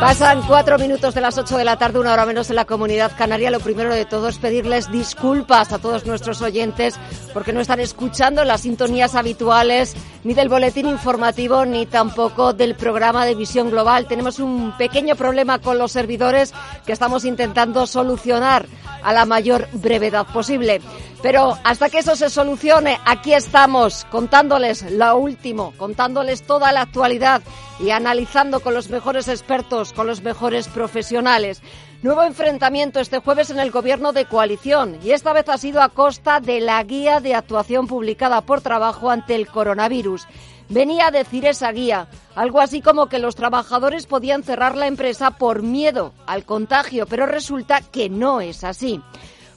Pasan cuatro minutos de las ocho de la tarde, una hora menos en la comunidad canaria. Lo primero de todo es pedirles disculpas a todos nuestros oyentes porque no están escuchando las sintonías habituales ni del boletín informativo ni tampoco del programa de visión global. Tenemos un pequeño problema con los servidores que estamos intentando solucionar a la mayor brevedad posible. Pero hasta que eso se solucione, aquí estamos contándoles lo último, contándoles toda la actualidad y analizando con los mejores expertos, con los mejores profesionales. Nuevo enfrentamiento este jueves en el gobierno de coalición y esta vez ha sido a costa de la guía de actuación publicada por trabajo ante el coronavirus. Venía a decir esa guía algo así como que los trabajadores podían cerrar la empresa por miedo al contagio, pero resulta que no es así.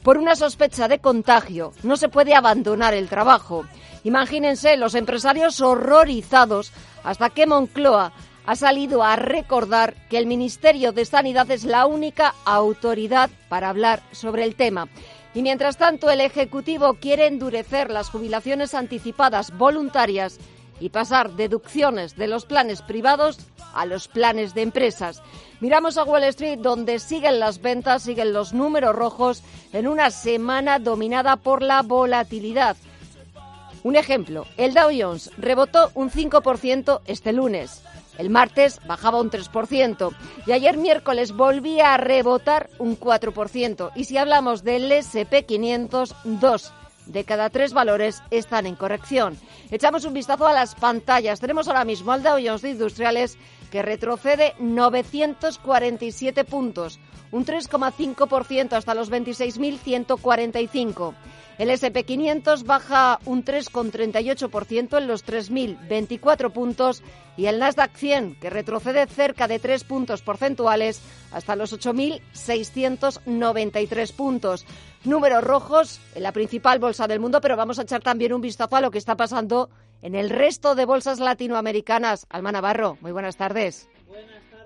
Por una sospecha de contagio no se puede abandonar el trabajo. Imagínense los empresarios horrorizados hasta que Moncloa ha salido a recordar que el Ministerio de Sanidad es la única autoridad para hablar sobre el tema. Y mientras tanto, el Ejecutivo quiere endurecer las jubilaciones anticipadas voluntarias y pasar deducciones de los planes privados a los planes de empresas. Miramos a Wall Street donde siguen las ventas, siguen los números rojos en una semana dominada por la volatilidad. Un ejemplo, el Dow Jones rebotó un 5% este lunes. El martes bajaba un 3% y ayer miércoles volvía a rebotar un 4%. Y si hablamos del SP500, dos de cada tres valores están en corrección. Echamos un vistazo a las pantallas. Tenemos ahora mismo al Dow Jones de Industriales que retrocede 947 puntos, un 3,5% hasta los 26.145. El SP500 baja un 3,38% en los 3.024 puntos y el Nasdaq 100, que retrocede cerca de 3 puntos porcentuales hasta los 8.693 puntos. Números rojos en la principal bolsa del mundo, pero vamos a echar también un vistazo a lo que está pasando en el resto de bolsas latinoamericanas. Alma Navarro, muy buenas tardes.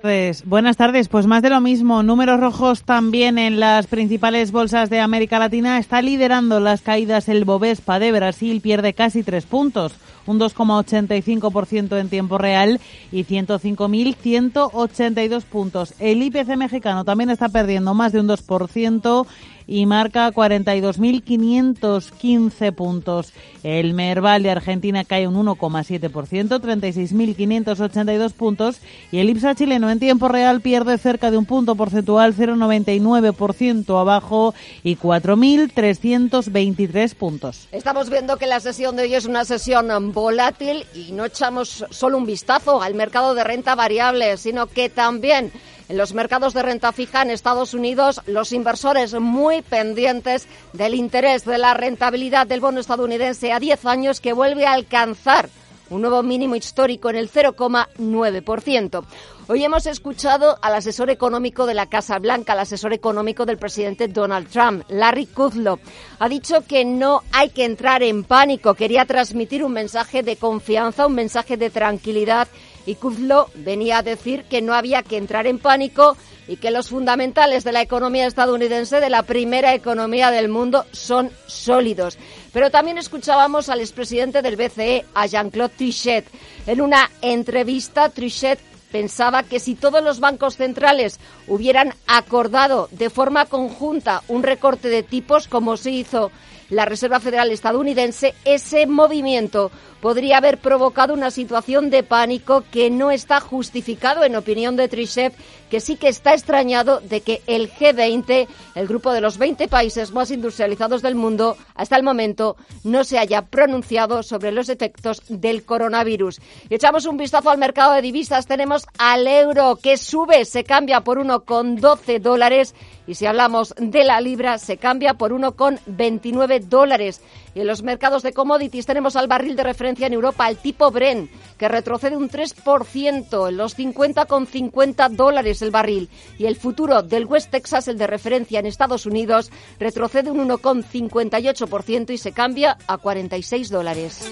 Pues, buenas tardes. Pues más de lo mismo. Números rojos también en las principales bolsas de América Latina. Está liderando las caídas el Bovespa de Brasil. Pierde casi tres puntos, un 2,85% en tiempo real y 105.182 puntos. El IPC mexicano también está perdiendo más de un 2% y marca 42.515 puntos. El Merval de Argentina cae un 1,7%, 36.582 puntos y el IPSA chileno en tiempo real pierde cerca de un punto porcentual, 0,99% abajo y 4.323 puntos. Estamos viendo que la sesión de hoy es una sesión volátil y no echamos solo un vistazo al mercado de renta variable, sino que también en los mercados de renta fija en Estados Unidos, los inversores muy pendientes del interés de la rentabilidad del bono estadounidense a 10 años que vuelve a alcanzar un nuevo mínimo histórico en el 0,9%. Hoy hemos escuchado al asesor económico de la Casa Blanca, al asesor económico del presidente Donald Trump, Larry Kudlow. Ha dicho que no hay que entrar en pánico. Quería transmitir un mensaje de confianza, un mensaje de tranquilidad y Kuzlo venía a decir que no había que entrar en pánico y que los fundamentales de la economía estadounidense, de la primera economía del mundo, son sólidos. Pero también escuchábamos al expresidente del BCE, a Jean-Claude Trichet. En una entrevista, Trichet pensaba que si todos los bancos centrales hubieran acordado de forma conjunta un recorte de tipos, como se hizo la Reserva Federal estadounidense, ese movimiento podría haber provocado una situación de pánico que no está justificado, en opinión de Trichet, que sí que está extrañado de que el G20, el grupo de los 20 países más industrializados del mundo, hasta el momento no se haya pronunciado sobre los efectos del coronavirus. Echamos un vistazo al mercado de divisas. Tenemos al euro que sube, se cambia por 1,12 dólares y si hablamos de la libra se cambia por 1,29 dólares. Y en los mercados de commodities tenemos al barril de referencia en Europa, el tipo Bren, que retrocede un 3% en los 50,50 dólares el barril. Y el futuro del West Texas, el de referencia en Estados Unidos, retrocede un 1,58% y se cambia a 46 dólares.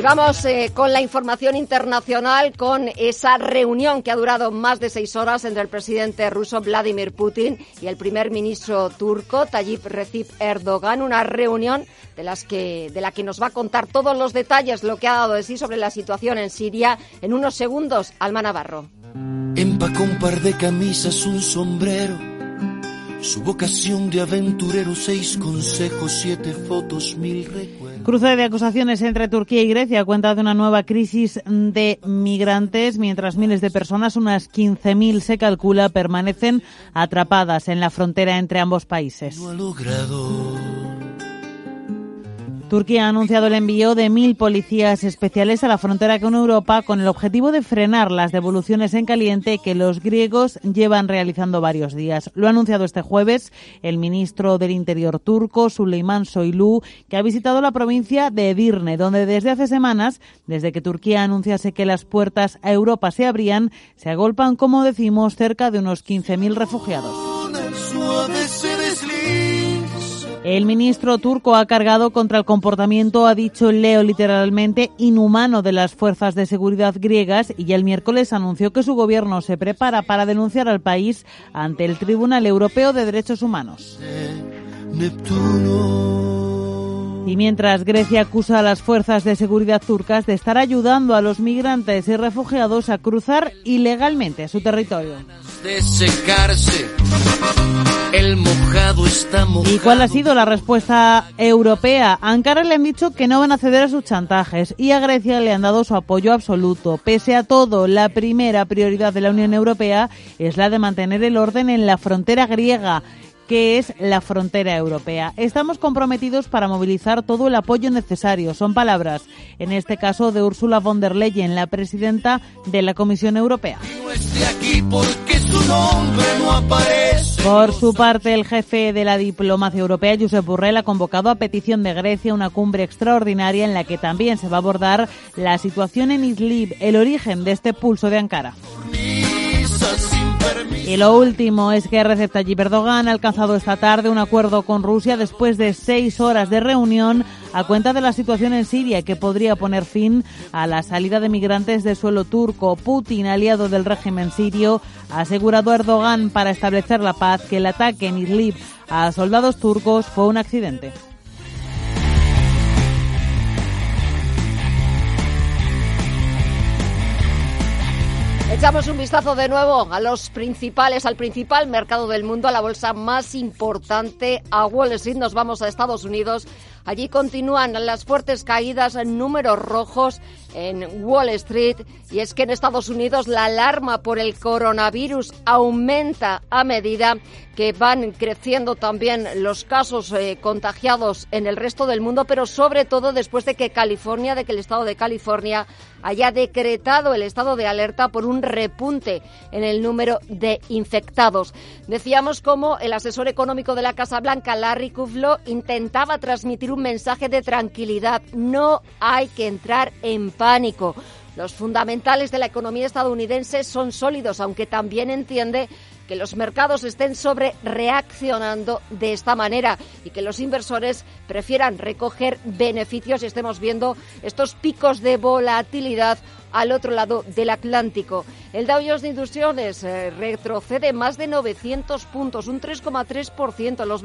Y vamos eh, con la información internacional, con esa reunión que ha durado más de seis horas entre el presidente ruso Vladimir Putin y el primer ministro turco Tayyip Recep Erdogan. Una reunión de, las que, de la que nos va a contar todos los detalles, lo que ha dado de sí sobre la situación en Siria. En unos segundos, Alma Navarro. Cruce de acusaciones entre Turquía y Grecia cuenta de una nueva crisis de migrantes, mientras miles de personas, unas 15.000 se calcula, permanecen atrapadas en la frontera entre ambos países. Turquía ha anunciado el envío de mil policías especiales a la frontera con Europa con el objetivo de frenar las devoluciones en caliente que los griegos llevan realizando varios días. Lo ha anunciado este jueves el ministro del Interior turco, Süleyman Soylu, que ha visitado la provincia de Edirne, donde desde hace semanas, desde que Turquía anunciase que las puertas a Europa se abrían, se agolpan, como decimos, cerca de unos 15.000 refugiados. El ministro turco ha cargado contra el comportamiento, ha dicho Leo literalmente, inhumano de las fuerzas de seguridad griegas y el miércoles anunció que su gobierno se prepara para denunciar al país ante el Tribunal Europeo de Derechos Humanos. Y mientras Grecia acusa a las fuerzas de seguridad turcas de estar ayudando a los migrantes y refugiados a cruzar ilegalmente su territorio. ¿Y cuál ha sido la respuesta europea? A Ankara le han dicho que no van a ceder a sus chantajes y a Grecia le han dado su apoyo absoluto. Pese a todo, la primera prioridad de la Unión Europea es la de mantener el orden en la frontera griega que es la frontera europea. Estamos comprometidos para movilizar todo el apoyo necesario. Son palabras, en este caso, de Ursula von der Leyen, la presidenta de la Comisión Europea. Por su parte, el jefe de la diplomacia europea, Josep Borrell, ha convocado a petición de Grecia una cumbre extraordinaria en la que también se va a abordar la situación en Idlib, el origen de este pulso de Ankara. Y lo último es que Recep Tayyip Erdogan ha alcanzado esta tarde un acuerdo con Rusia después de seis horas de reunión a cuenta de la situación en Siria que podría poner fin a la salida de migrantes de suelo turco. Putin, aliado del régimen sirio, ha asegurado a Erdogan para establecer la paz que el ataque en Idlib a soldados turcos fue un accidente. Echamos un vistazo de nuevo a los principales, al principal mercado del mundo, a la bolsa más importante, a Wall Street. Nos vamos a Estados Unidos. Allí continúan las fuertes caídas en números rojos en Wall Street y es que en Estados Unidos la alarma por el coronavirus aumenta a medida que van creciendo también los casos eh, contagiados en el resto del mundo, pero sobre todo después de que California, de que el estado de California haya decretado el estado de alerta por un repunte en el número de infectados. Decíamos cómo el asesor económico de la Casa Blanca, Larry Kuflo, intentaba transmitir un mensaje de tranquilidad. No hay que entrar en pánico. Los fundamentales de la economía estadounidense son sólidos, aunque también entiende que los mercados estén sobre reaccionando de esta manera y que los inversores prefieran recoger beneficios y estemos viendo estos picos de volatilidad al otro lado del Atlántico. El Dow Jones de Industriales eh, retrocede más de 900 puntos, un 3,3%, los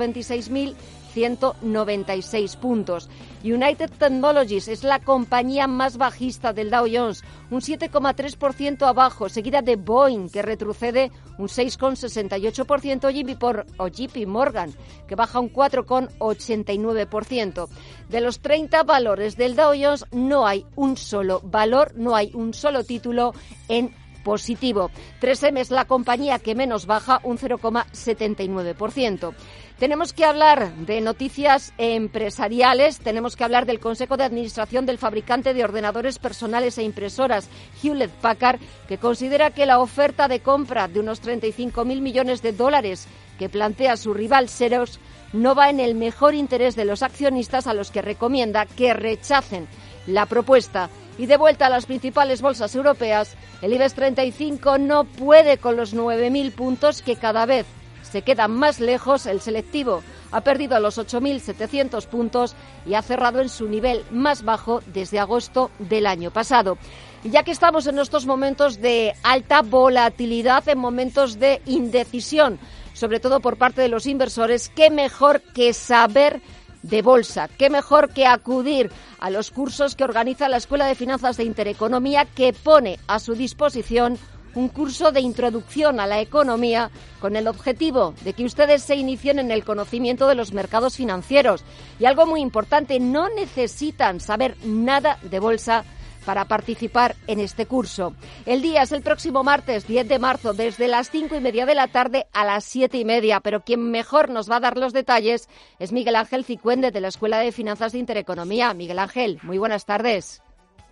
26.196 puntos. United Technologies es la compañía más bajista del Dow Jones, un 7,3% abajo, seguida de Boeing, que retrocede un 6,68%, JP, por, o JP Morgan, que baja un 4,89%. De los 30 valores del Dow Jones, no hay un solo valor, no hay un solo título en positivo. 3M es la compañía que menos baja, un 0,79%. Tenemos que hablar de noticias empresariales, tenemos que hablar del Consejo de Administración del fabricante de ordenadores personales e impresoras Hewlett Packard, que considera que la oferta de compra de unos 35.000 millones de dólares que plantea su rival Xerox no va en el mejor interés de los accionistas a los que recomienda que rechacen la propuesta. Y de vuelta a las principales bolsas europeas, el IBEX 35 no puede con los 9.000 puntos que cada vez se quedan más lejos. El selectivo Ha perdido los 8.700 puntos y ha cerrado en su nivel más bajo desde agosto del año pasado. Ya que estamos en estos momentos de alta volatilidad, en momentos de indecisión, sobre todo por parte de los inversores, qué mejor que saber de bolsa. Qué mejor que acudir a los cursos que organiza la Escuela de Finanzas de Intereconomía que pone a su disposición un curso de introducción a la economía con el objetivo de que ustedes se inicien en el conocimiento de los mercados financieros. Y algo muy importante, no necesitan saber nada de bolsa para participar en este curso. El día es el próximo martes 10 de marzo, desde las cinco y media de la tarde a las siete y media. Pero quien mejor nos va a dar los detalles es Miguel Ángel Cicuende de la Escuela de Finanzas de Intereconomía. Miguel Ángel, muy buenas tardes.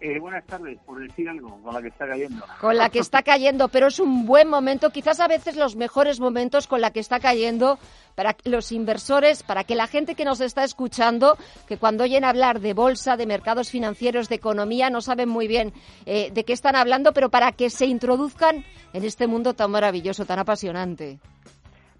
Eh, buenas tardes, por decir algo, con la que está cayendo. Con la que está cayendo, pero es un buen momento, quizás a veces los mejores momentos con la que está cayendo para los inversores, para que la gente que nos está escuchando, que cuando oyen hablar de bolsa, de mercados financieros, de economía, no saben muy bien eh, de qué están hablando, pero para que se introduzcan en este mundo tan maravilloso, tan apasionante.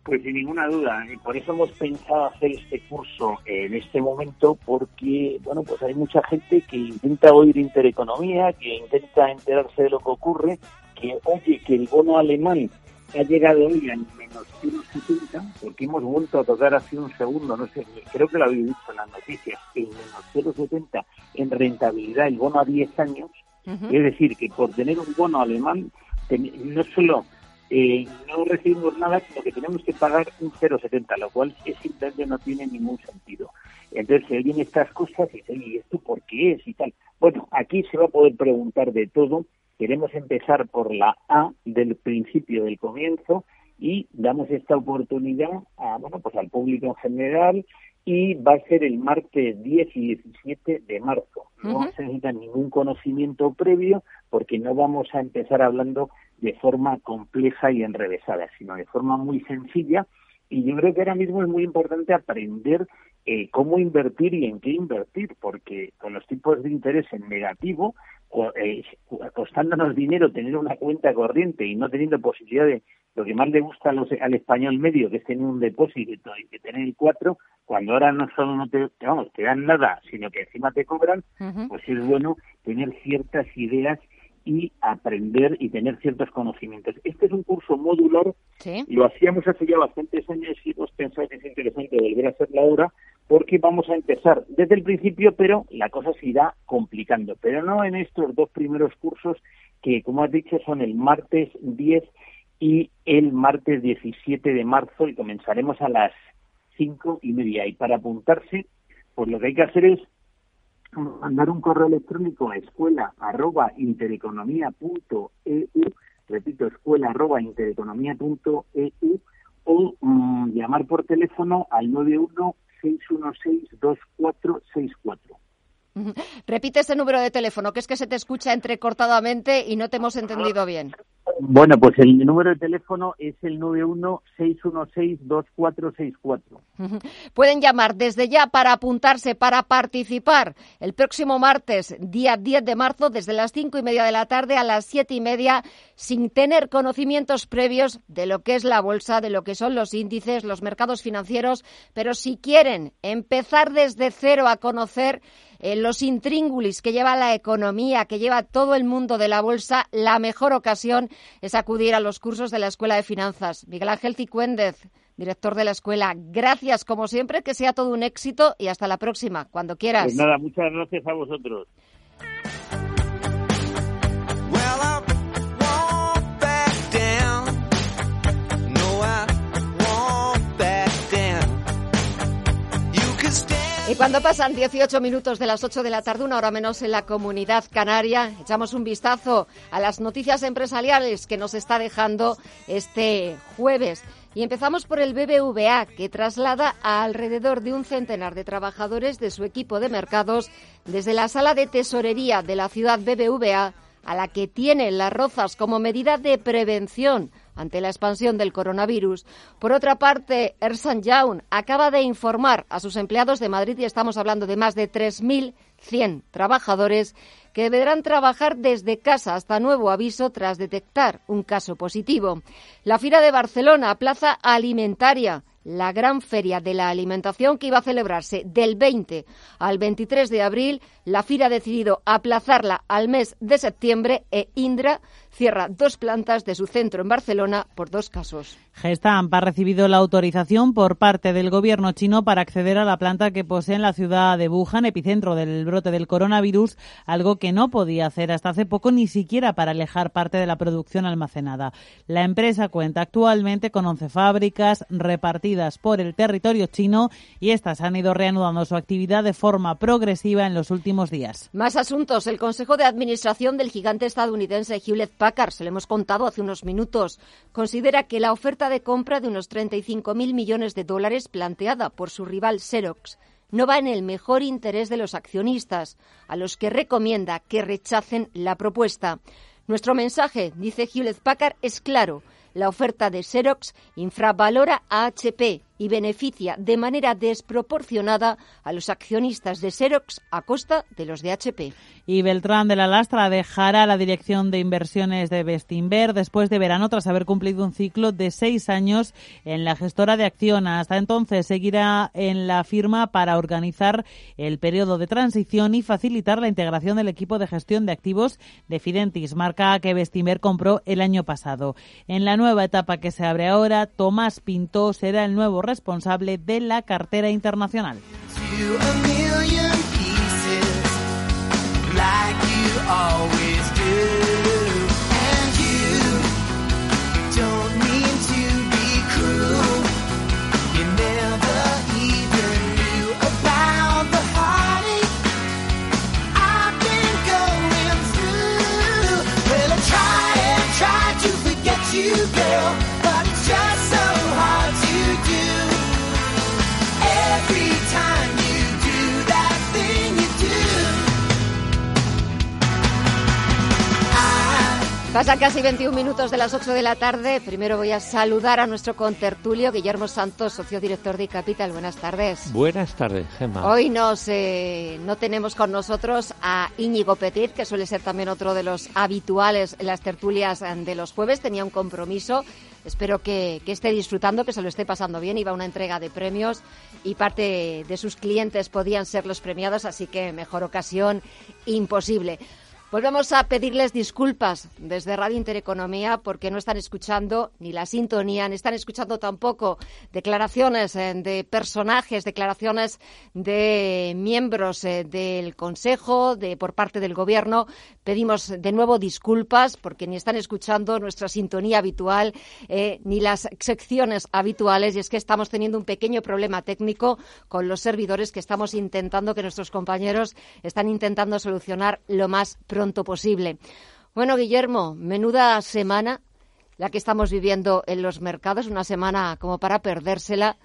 Pues sin ninguna duda, y por eso hemos pensado hacer este curso en este momento, porque bueno, pues hay mucha gente que intenta oír intereconomía, que intenta enterarse de lo que ocurre, que oye que el bono alemán ha llegado hoy a menos 0,70, porque hemos vuelto a tocar hace un segundo, no sé, creo que lo habéis visto en las noticias, en menos 0,70 en rentabilidad el bono a 10 años, es decir, que por tener un bono alemán, no solo eh, no recibimos nada, sino que tenemos que pagar un 0,70, lo cual es simplemente no tiene ningún sentido. Entonces, alguien estas cosas y dice, ¿y esto por qué es? y tal. Bueno, aquí se va a poder preguntar de todo. Queremos empezar por la A del principio, del comienzo, y damos esta oportunidad a, bueno, pues al público en general y va a ser el martes 10 y 17 de marzo. No se necesita ningún conocimiento previo porque no vamos a empezar hablando de forma compleja y enrevesada, sino de forma muy sencilla. Y yo creo que ahora mismo es muy importante aprender eh, cómo invertir y en qué invertir, porque con los tipos de interés en negativo, costándonos dinero tener una cuenta corriente y no teniendo posibilidad de lo que más le gusta al español medio, que es tener un depósito y que tener el cuatro, cuando ahora no solo no te, vamos, te dan nada, sino que encima te cobran, pues es bueno tener ciertas ideas y aprender y tener ciertos conocimientos. Este es un curso modular, lo hacíamos hace ya bastantes años y hemos pensado que es interesante volver a hacerlo ahora porque vamos a empezar desde el principio, pero la cosa se irá complicando. Pero no en estos dos primeros cursos que, como has dicho, son el martes 10 y el martes 17 de marzo y comenzaremos a las cinco y media. Y para apuntarse, pues lo que hay que hacer es mandar un correo electrónico a escuela arroba intereconomía.eu, repito, escuela arroba intereconomía.eu o mm, llamar por teléfono al 91 616 2464. Repite ese número de teléfono, que es que se te escucha entrecortadamente y no te hemos entendido bien. Bueno, pues el número de teléfono es el 916162464. Pueden llamar desde ya para apuntarse, para participar. El próximo martes, día 10 de marzo, desde las cinco y media de la tarde a las siete y media, sin tener conocimientos previos de lo que es la bolsa, de lo que son los índices, los mercados financieros, pero si quieren empezar desde cero a conocer eh, los intríngulis que lleva la economía, que lleva todo el mundo de la bolsa, la mejor ocasión es acudir a los cursos de la Escuela de Finanzas. Miguel Ángel Cicuéndez, director de la escuela, gracias como siempre, que sea todo un éxito y hasta la próxima, cuando quieras. Pues nada, muchas gracias a vosotros. Y cuando pasan 18 minutos de las 8 de la tarde, una hora menos en la comunidad canaria, echamos un vistazo a las noticias empresariales que nos está dejando este jueves. Y empezamos por el BBVA, que traslada a alrededor de un centenar de trabajadores de su equipo de mercados desde la sala de tesorería de la ciudad BBVA a la que tiene Las Rozas como medida de prevención ante la expansión del coronavirus. Por otra parte, Ersan Young acaba de informar a sus empleados de Madrid, y estamos hablando de más de 3.100 trabajadores, que deberán trabajar desde casa hasta nuevo aviso tras detectar un caso positivo. La Fira de Barcelona, plaza alimentaria, la gran feria de la alimentación que iba a celebrarse del 20 al 23 de abril. La FIRA ha decidido aplazarla al mes de septiembre e Indra cierra dos plantas de su centro en Barcelona por dos casos. Gestamp ha recibido la autorización por parte del gobierno chino para acceder a la planta que posee en la ciudad de Wuhan, epicentro del brote del coronavirus, algo que no podía hacer hasta hace poco ni siquiera para alejar parte de la producción almacenada. La empresa cuenta actualmente con 11 fábricas repartidas por el territorio chino y estas han ido reanudando su actividad de forma progresiva en los últimos días. Más asuntos. El Consejo de Administración del gigante estadounidense Hewlett Packard, se lo hemos contado hace unos minutos, considera que la oferta de compra de unos 35.000 millones de dólares planteada por su rival Xerox no va en el mejor interés de los accionistas, a los que recomienda que rechacen la propuesta. Nuestro mensaje, dice Hewlett Packard, es claro. La oferta de Xerox infravalora a HP y beneficia de manera desproporcionada a los accionistas de Xerox a costa de los de HP. Y Beltrán de la Lastra dejará la dirección de inversiones de Bestinver después de verano tras haber cumplido un ciclo de seis años en la gestora de Acciona. Hasta entonces seguirá en la firma para organizar el periodo de transición y facilitar la integración del equipo de gestión de activos de Fidentis, marca que Bestinver compró el año pasado. En la nueva etapa que se abre ahora, Tomás Pinto será el nuevo responsable de la cartera internacional. Pasan casi 21 minutos de las 8 de la tarde. Primero voy a saludar a nuestro contertulio, Guillermo Santos, socio director de Capital. Buenas tardes. Buenas tardes, Gemma. Hoy nos, eh, no tenemos con nosotros a Íñigo Petit, que suele ser también otro de los habituales en las tertulias eh, de los jueves. Tenía un compromiso. Espero que, que esté disfrutando, que se lo esté pasando bien. Iba a una entrega de premios y parte de sus clientes podían ser los premiados, así que mejor ocasión imposible. Volvemos a pedirles disculpas desde Radio Intereconomía porque no están escuchando ni la sintonía, ni están escuchando tampoco declaraciones eh, de personajes, declaraciones de miembros eh, del Consejo, de por parte del Gobierno. Pedimos de nuevo disculpas porque ni están escuchando nuestra sintonía habitual eh, ni las secciones habituales y es que estamos teniendo un pequeño problema técnico con los servidores que estamos intentando, que nuestros compañeros están intentando solucionar lo más pronto posible. Bueno, Guillermo, menuda semana la que estamos viviendo en los mercados, una semana como para perdérsela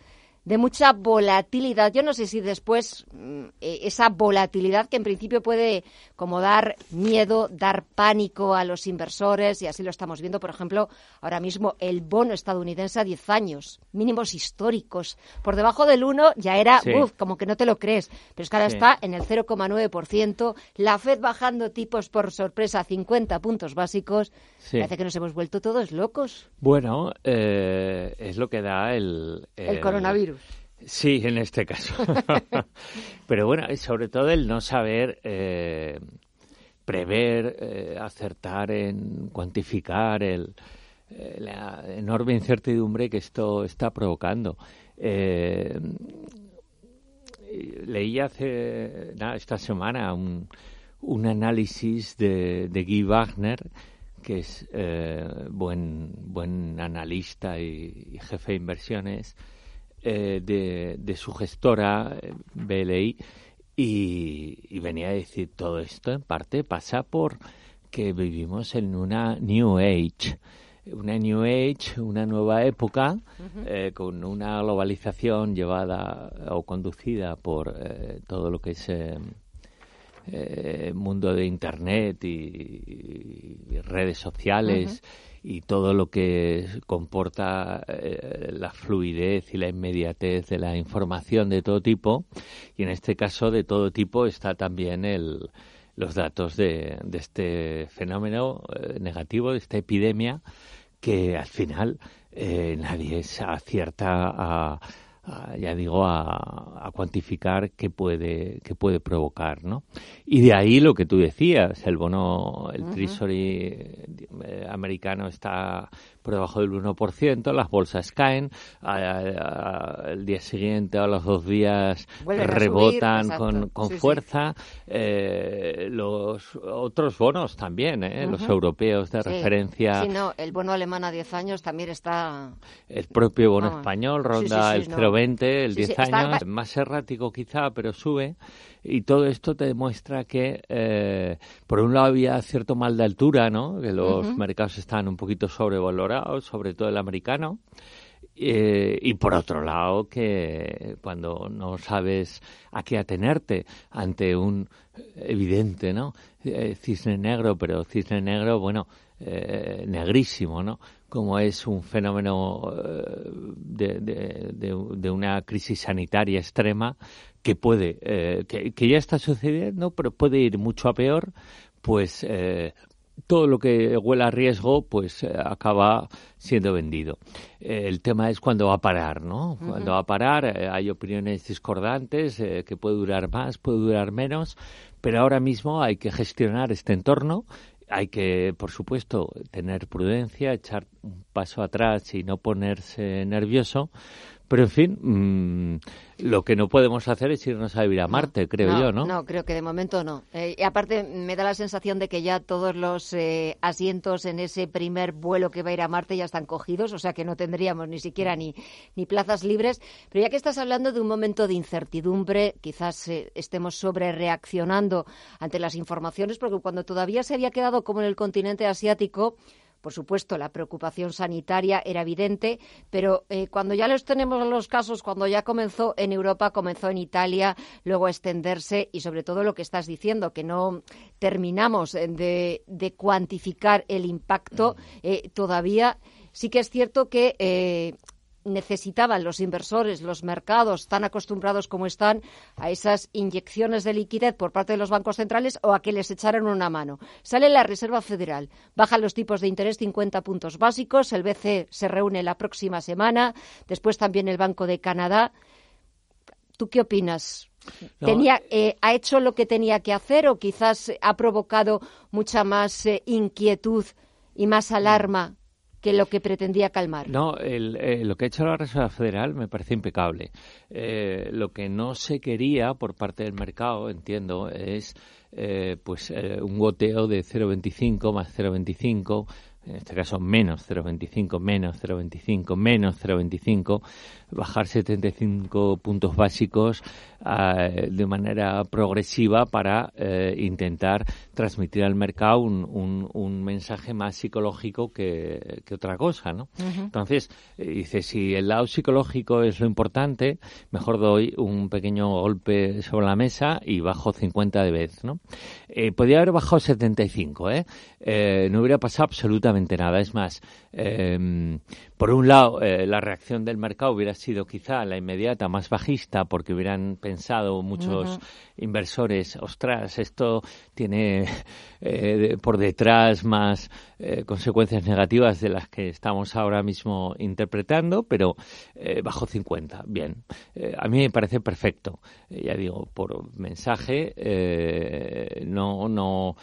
de mucha volatilidad. Yo no sé si después mm, e, esa volatilidad que en principio puede como dar miedo, dar pánico a los inversores, y así lo estamos viendo, por ejemplo, ahora mismo el bono estadounidense a 10 años, mínimos históricos. Por debajo del 1 ya era, como que no te lo crees, pero es que ahora está en el 0,9%, la Fed bajando tipos por sorpresa a 50 puntos básicos. Parece que nos hemos vuelto todos locos. Bueno, eh, es lo que da el, el coronavirus. Sí, en este caso. Pero bueno, sobre todo el no saber eh, prever, eh, acertar en cuantificar el, eh, la enorme incertidumbre que esto está provocando. leí hace esta semana un, un análisis de, de Guy Wagner, que es buen, buen analista y jefe de inversiones eh, de, su gestora eh, BLI y, venía a decir todo esto en parte pasa por que vivimos en una New Age una New Age, una nueva época, eh, con una globalización llevada o conducida por todo lo que es el mundo de Internet y, redes sociales y todo lo que comporta eh, la fluidez y la inmediatez de la información de todo tipo. Y en este caso de todo tipo está también el, los datos de, de este fenómeno eh, negativo, de esta epidemia que al final nadie se acierta a ya digo, a, cuantificar qué puede, qué puede provocar, ¿no? Y de ahí lo que tú decías, el bono, el Treasury eh, americano está por debajo del 1%, las bolsas caen, el día siguiente o los dos días rebotan con, con fuerza, eh, los otros bonos también, ¿eh? los europeos de referencia. Sí, no, el bono alemán a 10 años también está... El propio bono español ronda el 0,20, el 10 años, más errático quizá, pero sube. Y todo esto te demuestra que, eh, por un lado, había cierto mal de altura, ¿no? Que los mercados están un poquito sobrevalorados, sobre todo el americano. Eh, y por otro lado, que cuando no sabes a qué atenerte ante un evidente, ¿no? Eh, cisne negro, pero cisne negro, bueno, negrísimo, ¿no? Como es un fenómeno de, una crisis sanitaria extrema, que puede, eh, que, ya está sucediendo, pero puede ir mucho a peor, pues eh, todo lo que huela a riesgo, pues eh, acaba siendo vendido. el tema es cuándo va a parar, ¿no? Cuando va a parar, hay opiniones discordantes, que puede durar más, puede durar menos, pero ahora mismo hay que gestionar este entorno hay que, por supuesto, tener prudencia, echar un paso atrás y no ponerse nervioso, pero en fin, mm, lo que no podemos hacer es irnos a vivir a Marte, creo yo, ¿no? No, creo que de momento no. Eh, y aparte, me da la sensación de que ya todos los eh, asientos en ese primer vuelo que va a ir a Marte ya están cogidos, o sea que no tendríamos ni siquiera ni, ni plazas libres. Pero ya que estás hablando de un momento de incertidumbre, quizás eh, estemos sobre reaccionando ante las informaciones, porque cuando todavía se había quedado como en el continente asiático, por supuesto, la preocupación sanitaria era evidente, pero eh, cuando ya los tenemos los casos, cuando ya comenzó en Europa, comenzó en Italia, luego a extenderse y sobre todo lo que estás diciendo, que no terminamos de, cuantificar el impacto eh, todavía. Sí que es cierto que eh, necesitaban los inversores, los mercados, tan acostumbrados como están a esas inyecciones de liquidez por parte de los bancos centrales o a que les echaran una mano. Sale la Reserva Federal, bajan los tipos de interés 50 puntos básicos, el BCE se reúne la próxima semana, después también el Banco de Canadá. ¿Tú qué opinas? Tenía, eh, ¿Ha hecho lo que tenía que hacer o quizás ha provocado mucha más eh, inquietud y más alarma que lo que pretendía calmar. No, eh, lo que ha hecho la Reserva Federal me parece impecable. Eh, lo que no se quería por parte del mercado, entiendo, es eh, pues un goteo de 0,25 más 0,25 en este caso menos 0,25, menos 0,25, menos 0,25, bajar 75 puntos básicos eh, de manera progresiva para eh, intentar transmitir al mercado un, un, mensaje más psicológico que, que otra cosa, ¿no? Entonces, eh, dice, si el lado psicológico es lo importante, mejor doy un pequeño golpe sobre la mesa y bajo 50 de vez, ¿no? podría haber bajado 75, ¿eh? No hubiera pasado absolutamente nada. Es más, eh, por un lado, eh, la reacción del mercado hubiera sido quizá la inmediata más bajista porque hubieran pensado muchos inversores, ostras, esto tiene eh, por detrás más eh, consecuencias negativas de las que estamos ahora mismo interpretando, pero bajo 50, bien. a mí me parece perfecto. ya digo, por mensaje, no, no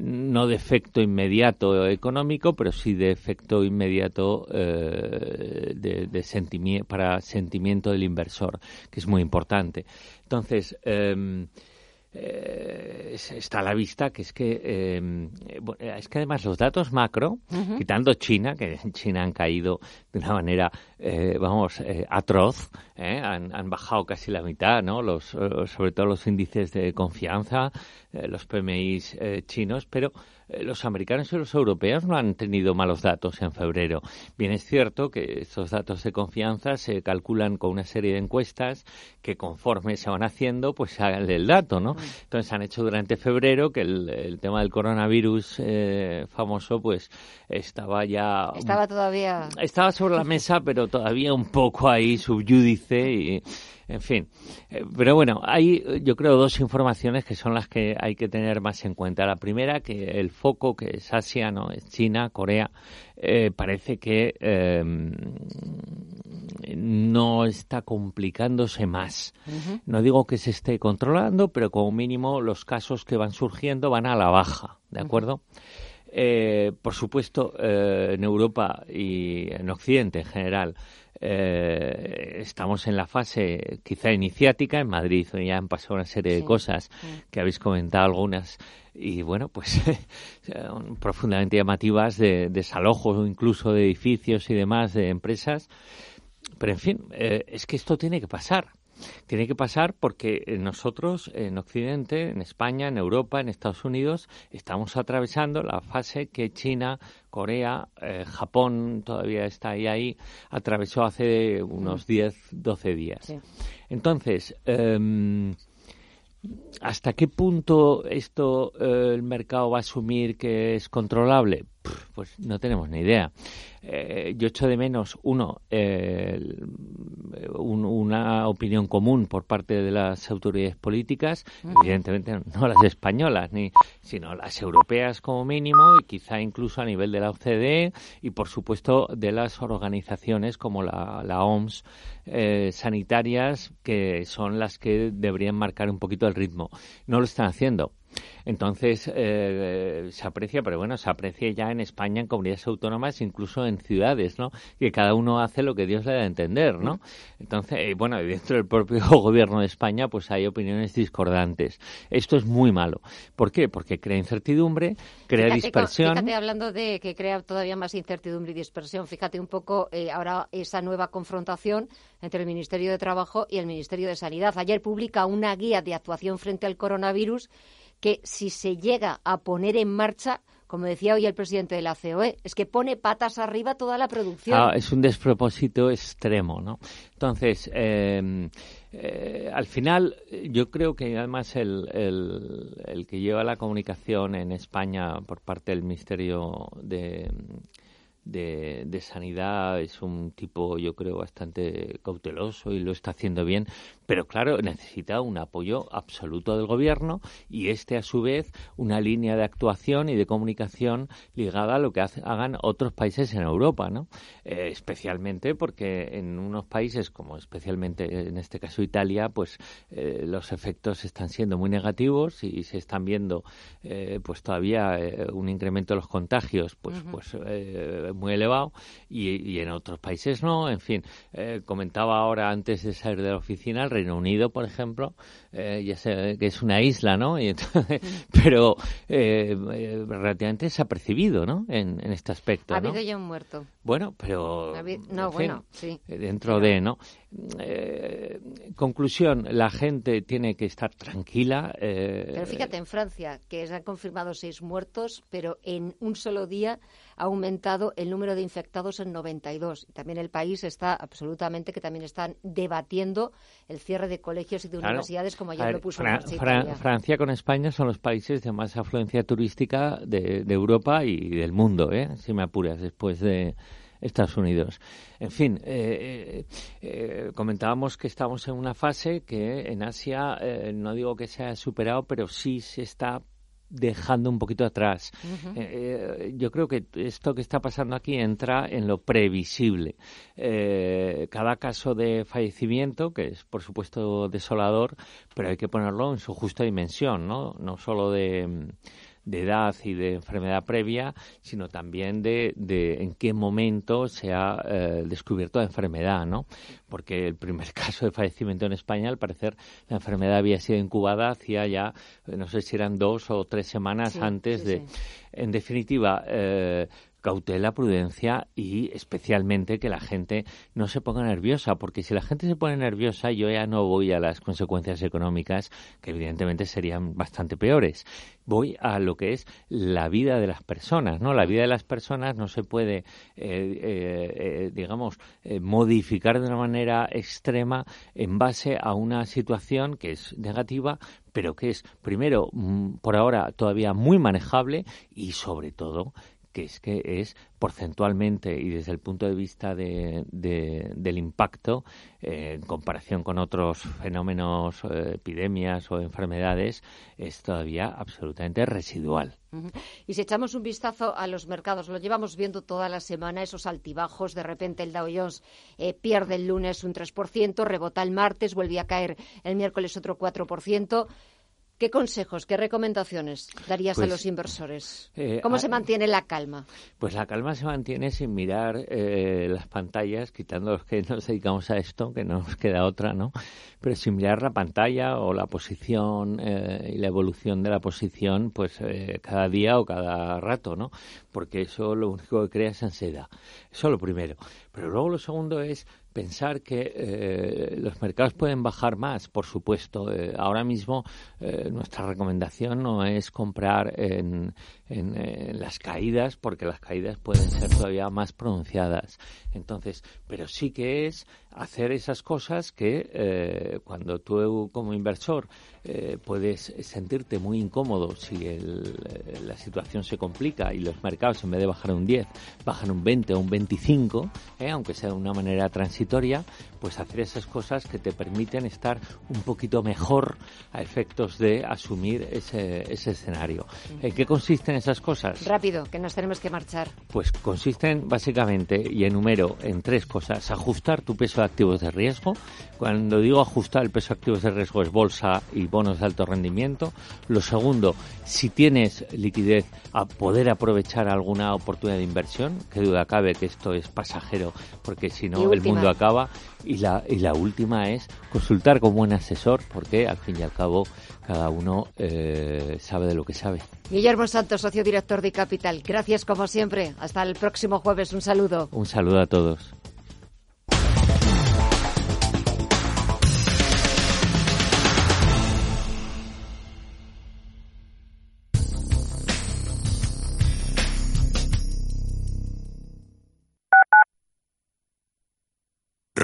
no de efecto inmediato económico, pero sí de efecto inmediato eh, de, sentimiento para sentimiento del inversor, que es muy importante. Entonces, em, eh, está a la vista que es que em, es que además los datos macro, quitando China, que en China han caído de una manera, eh, vamos, eh, atroz, han, han, bajado casi la mitad, ¿no? Los, sobre todo los índices de confianza, los PMIs chinos, pero eh, los americanos y los europeos no han tenido malos datos en febrero. Bien es cierto que estos datos de confianza se calculan con una serie de encuestas que conforme se van haciendo, pues hagan el dato, ¿no? Entonces han hecho durante febrero que el, tema del coronavirus eh, famoso, pues estaba ya... Estaba todavía... Estaba sobre la mesa, pero todavía un poco ahí subyúdice y en fin, eh, pero bueno, hay yo creo dos informaciones que son las que hay que tener más en cuenta. La primera, que el foco que es Asia, no es China, Corea, eh, parece que em, no está complicándose más. No digo que se esté controlando, pero como mínimo los casos que van surgiendo van a la baja, ¿de acuerdo? Eh, por supuesto, eh, en Europa y en Occidente en general, eh, estamos en la fase quizá iniciática. En Madrid ya han pasado una serie de cosas que habéis comentado algunas y bueno, pues profundamente llamativas de desalojos incluso de edificios y demás de empresas. Pero en fin, es que esto tiene que pasar. Tiene que pasar porque eh, nosotros en Occidente, en España, en Europa, en Estados Unidos, estamos atravesando la fase que China, Corea, eh, Japón todavía está ahí, ahí, atravesó hace unos 10, mm. 12 días. Entonces, em, ¿hasta qué punto esto eh, el mercado va a asumir que es controlable? Pues no tenemos ni idea. Eh, yo echo de menos, uno, una opinión común por parte de las autoridades políticas, evidentemente no las españolas, ni, sino las europeas como mínimo y quizá incluso a nivel de la OCDE y por supuesto de las organizaciones como la, la OMS eh, sanitarias que son las que deberían marcar un poquito el ritmo. No lo están haciendo. Entonces, eh, se aprecia, pero bueno, se aprecia ya en España, en comunidades autónomas, incluso en ciudades, ¿no? Que cada uno hace lo que Dios le da a entender, ¿no? Entonces, eh, bueno, dentro del propio gobierno de España, pues hay opiniones discordantes. Esto es muy malo. ¿Por qué? Porque crea incertidumbre, crea dispersión. Fíjate, hablando de que crea todavía más incertidumbre y dispersión, fíjate un poco eh, ahora esa nueva confrontación entre el Ministerio de Trabajo y el Ministerio de Sanidad. Ayer publica una guía de actuación frente al coronavirus que si se llega a poner en marcha, como decía hoy el presidente de la COE, es que pone patas arriba toda la producción. Ah, es un despropósito extremo, ¿no? Entonces, em, eh, al final, yo creo que además el, que lleva la comunicación en España por parte del Ministerio de, sanidad es un tipo, yo creo, bastante cauteloso y lo está haciendo bien, pero claro, necesita un apoyo absoluto del gobierno y este, a su vez, una línea de actuación y de comunicación ligada a lo que hagan otros países en Europa, ¿no? Eh, especialmente porque en unos países, como especialmente en este caso Italia, pues eh, los efectos están siendo muy negativos y se están viendo, eh, pues todavía un incremento de los contagios, pues, pues muy elevado y, en otros países no. En fin, eh, comentaba ahora antes de salir de la oficina, el Reino Unido, por ejemplo, eh, ya sé que es una isla, ¿no? Y pero eh, relativamente se ha percibido, ¿no? En, este aspecto. Ha habido ya un muerto. Bueno, pero. no, bueno, sí. Dentro de, ¿no? conclusión, la gente tiene que estar tranquila. pero fíjate, en Francia, que se han confirmado seis muertos, pero en un solo día ha aumentado el número de infectados en 92. Y también el país está absolutamente que también están debatiendo el cierre de colegios y de universidades como ayer lo puso Francia con España son los países de más afluencia turística de, Europa y del mundo, ¿eh? si me apuras, después de Estados Unidos. En fin, eh, eh, comentábamos que estamos en una fase que en Asia, no digo que se haya superado, pero sí se está dejando un poquito atrás. Eh, eh, yo creo que esto que está pasando aquí entra en lo previsible. Eh, cada caso de fallecimiento, que es por supuesto desolador, pero hay que ponerlo en su justa dimensión, ¿no? No solo de de edad y de enfermedad previa, sino también de, de en qué momento se ha eh, descubierto la enfermedad, ¿no? Porque el primer caso de fallecimiento en España, al parecer, la enfermedad había sido incubada hacía ya, no sé si eran dos o tres semanas antes de... En definitiva, eh, cautela, prudencia y especialmente que la gente no se ponga nerviosa, porque si la gente se pone nerviosa yo ya no voy a las consecuencias económicas, que evidentemente serían bastante peores. Voy a lo que es la vida de las personas, ¿no? La vida de las personas no se puede, eh, eh, eh, digamos, modificar de una manera extrema en base a una situación que es negativa, pero que es, primero, mm, por ahora todavía muy manejable y sobre todo que es que es porcentualmente y desde el punto de vista de, del impacto eh, en comparación con otros fenómenos, eh, epidemias o enfermedades, es todavía absolutamente residual. Y si echamos un vistazo a los mercados, lo llevamos viendo toda la semana, esos altibajos, de repente el Dow Jones eh, pierde el lunes un 3%, rebota el martes, vuelve a caer el miércoles otro 4%. ¿Qué consejos, qué recomendaciones darías a pues, los inversores? Eh, ¿Cómo se mantiene la calma? Pues la calma se mantiene sin mirar eh, las pantallas, quitando los que nos dedicamos a esto, que no nos queda otra, ¿no? Pero sin mirar la pantalla o la posición eh, y la evolución de la posición, pues cada día o cada rato, ¿no? Porque eso lo único que crea es ansiedad. Eso lo primero. Pero luego lo segundo es pensar que eh, los mercados pueden bajar más, por supuesto. Eh, ahora mismo eh, nuestra recomendación no es comprar en, en, las caídas, porque las caídas pueden ser todavía más pronunciadas. Entonces, pero sí que es hacer esas cosas que cuando tú como inversor puedes sentirte muy incómodo si la situación se complica y los mercados en vez de bajar un 10 bajan un 20 o un 25, aunque sea de una manera transitoria, pues hacer esas cosas que te permiten estar un poquito mejor a efectos de asumir ese, ese escenario. ¿En qué consisten esas cosas? Rápido, que nos tenemos que marchar. Pues consisten básicamente, y enumero en tres cosas, ajustar tu peso de activos de riesgo. Cuando digo ajustar el peso de activos de riesgo es bolsa y bonos de alto rendimiento. Lo segundo, si tienes liquidez, a poder aprovechar alguna oportunidad de inversión, que duda cabe que esto es pasajero, porque si no el mundo acaba. Y la, y la última es consultar con buen asesor, porque al fin y al cabo cada uno eh, sabe de lo que sabe. Guillermo Santos, socio director de Capital. Gracias como siempre. Hasta el próximo jueves. Un saludo. Un saludo a todos.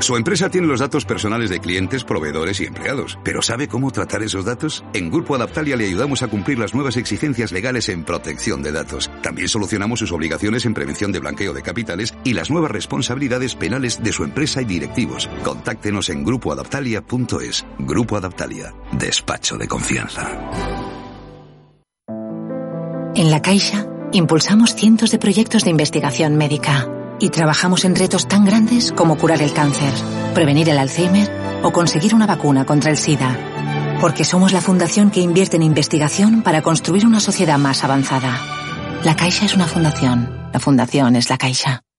Su empresa tiene los datos personales de clientes, proveedores y empleados, pero ¿sabe cómo tratar esos datos? En Grupo Adaptalia le ayudamos a cumplir las nuevas exigencias legales en protección de datos. También solucionamos sus obligaciones en prevención de blanqueo de capitales y las nuevas responsabilidades penales de su empresa y directivos. Contáctenos en grupoadaptalia.es. Grupo Adaptalia. Despacho de confianza. En La Caixa impulsamos cientos de proyectos de investigación médica y trabajamos en retos tan grandes como curar el cáncer, prevenir el Alzheimer o conseguir una vacuna contra el SIDA. Porque somos la fundación que invierte en investigación para construir una sociedad más avanzada. La Caixa es una fundación. La fundación es la Caixa.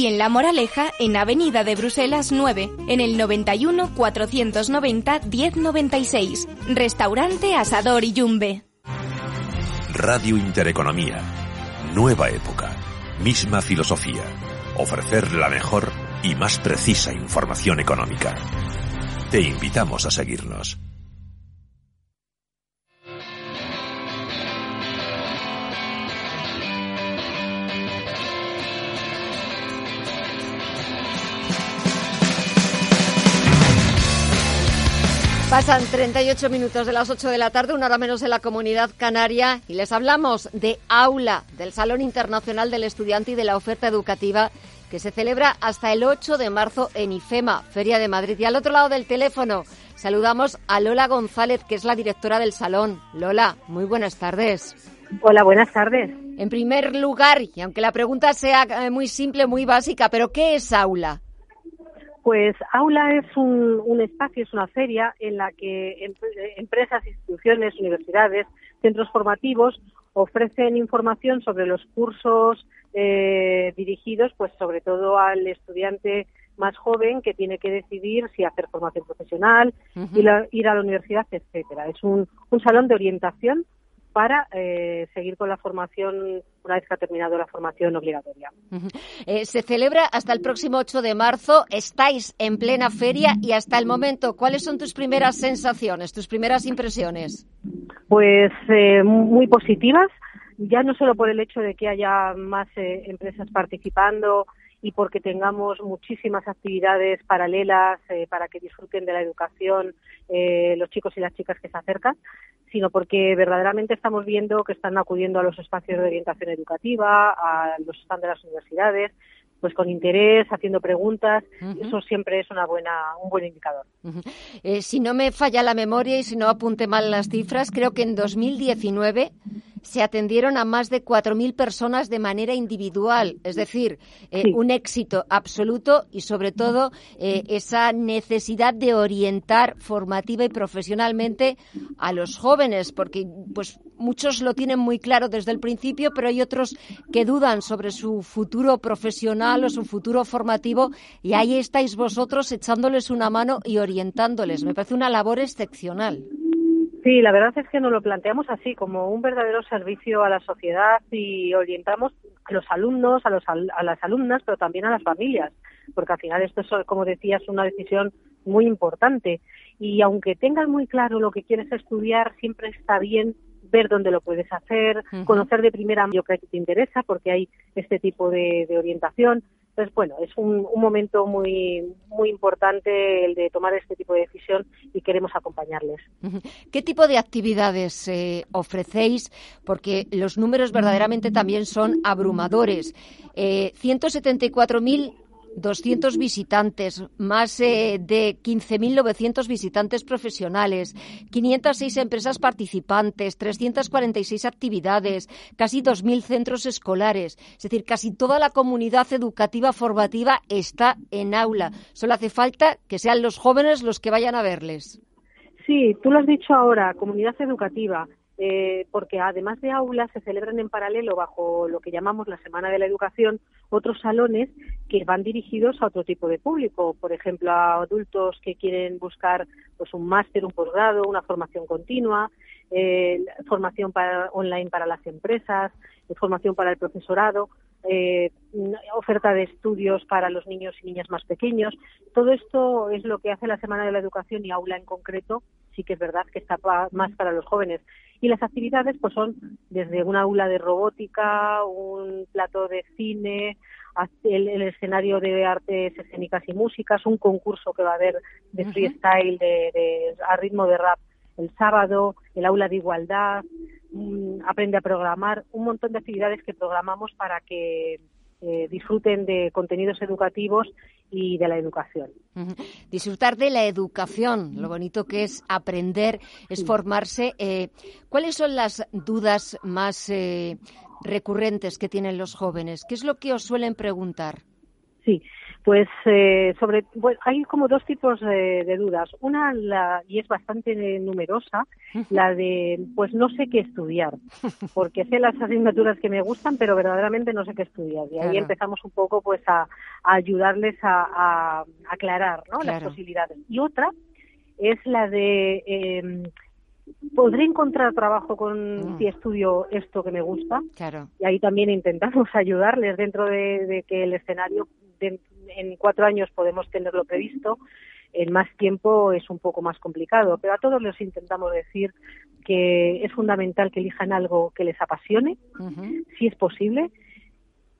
y en La Moraleja, en Avenida de Bruselas 9, en el 91 490 1096. Restaurante Asador Iyumbe. Radio Intereconomía. Nueva época Misma filosofía. Ofrecer la mejor y más precisa información económica. Te invitamos a seguirnos. Pasan 38 minutos de las 8 de la tarde, una hora menos en la comunidad canaria, y les hablamos de Aula, del Salón Internacional del Estudiante y de la Oferta Educativa, que se celebra hasta el 8 de marzo en IFEMA, Feria de Madrid. Y al otro lado del teléfono saludamos a Lola González, que es la directora del salón. Lola, muy buenas tardes. Hola, buenas tardes. En primer lugar, y aunque la pregunta sea eh, muy simple, muy básica, pero ¿qué es Aula? Pues Aula es un, un, espacio, es una feria en la que empresas, instituciones, universidades, centros formativos ofrecen información sobre los cursos eh, dirigidos, pues sobre todo al estudiante más joven que tiene que decidir si hacer formación profesional, ir, a, ir, a, la universidad, etcétera. Es un, un salón de orientación para eh, seguir con la formación una vez que ha terminado la formación obligatoria. eh, se celebra hasta el próximo 8 de marzo, estáis en plena feria y hasta el momento, ¿cuáles son tus primeras sensaciones, tus primeras impresiones? Pues eh, muy positivas, ya no solo por el hecho de que haya más eh, empresas participando, y porque tengamos muchísimas actividades paralelas eh, para que disfruten de la educación eh, los chicos y las chicas que se acercan, sino porque verdaderamente estamos viendo que están acudiendo a los espacios de orientación educativa, a los stands de las universidades, pues con interés, haciendo preguntas, uh -huh. eso siempre es una buena, un buen indicador. Uh -huh. eh, si no me falla la memoria y si no apunte mal las cifras, creo que en 2019 se atendieron a más de 4.000 personas de manera individual, es decir, eh, sí. un éxito absoluto y sobre todo eh, esa necesidad de orientar formativa y profesionalmente a los jóvenes, porque pues muchos lo tienen muy claro desde el principio, pero hay otros que dudan sobre su futuro profesional o su futuro formativo y ahí estáis vosotros echándoles una mano y orientándoles. Me parece una labor excepcional. Sí, la verdad es que nos lo planteamos así, como un verdadero servicio a la sociedad y orientamos a los alumnos, a, los, a las alumnas, pero también a las familias, porque al final esto es, como decías, una decisión muy importante. Y aunque tengas muy claro lo que quieres estudiar, siempre está bien ver dónde lo puedes hacer, uh -huh. conocer de primera mano lo que te interesa, porque hay este tipo de, de orientación. Entonces, bueno, es un, momento muy, muy importante el de tomar este tipo de decisión y queremos acompañarles. ¿Qué tipo de actividades eh, ofrecéis? Porque los números verdaderamente también son abrumadores. Eh, 174.000 200 visitantes, más eh, de 15.900 visitantes profesionales, 506 empresas participantes, 346 actividades, casi 2.000 centros escolares. Es decir, casi toda la comunidad educativa formativa está en aula. Solo hace falta que sean los jóvenes los que vayan a verles. Sí, tú lo has dicho ahora, comunidad educativa. Eh, porque además de aulas se celebran en paralelo bajo lo que llamamos la Semana de la Educación otros salones que van dirigidos a otro tipo de público, por ejemplo a adultos que quieren buscar pues un máster, un posgrado, una formación continua, eh, formación para, online para las empresas, formación para el profesorado, eh, oferta de estudios para los niños y niñas más pequeños. Todo esto es lo que hace la Semana de la Educación y aula en concreto sí que es verdad que está pa más para los jóvenes. Y las actividades pues son desde una aula de robótica, un plato de cine, el, el, escenario de artes escénicas y músicas, un concurso que va a haber de freestyle de, de, a ritmo de rap el sábado, el aula de igualdad, um, aprende a programar, un montón de actividades que programamos para que eh, disfruten de contenidos educativos y de la educación. Uh -huh. Disfrutar de la educación, lo bonito que es aprender, es sí. formarse. Eh, ¿Cuáles son las dudas más eh, recurrentes que tienen los jóvenes? ¿Qué es lo que os suelen preguntar? Sí, pues eh, sobre bueno, hay como dos tipos de, de dudas. Una la, y es bastante numerosa, la de pues no sé qué estudiar, porque sé las asignaturas que me gustan, pero verdaderamente no sé qué estudiar. Y ahí claro. empezamos un poco pues a, a ayudarles a, a, aclarar ¿no? claro. las posibilidades. Y otra es la de eh, podré encontrar trabajo con mm. si estudio esto que me gusta. Claro. Y ahí también intentamos ayudarles dentro de, de que el escenario de, en cuatro años podemos tenerlo previsto. En más tiempo es un poco más complicado, pero a todos les intentamos decir que es fundamental que elijan algo que les apasione, uh -huh. si es posible,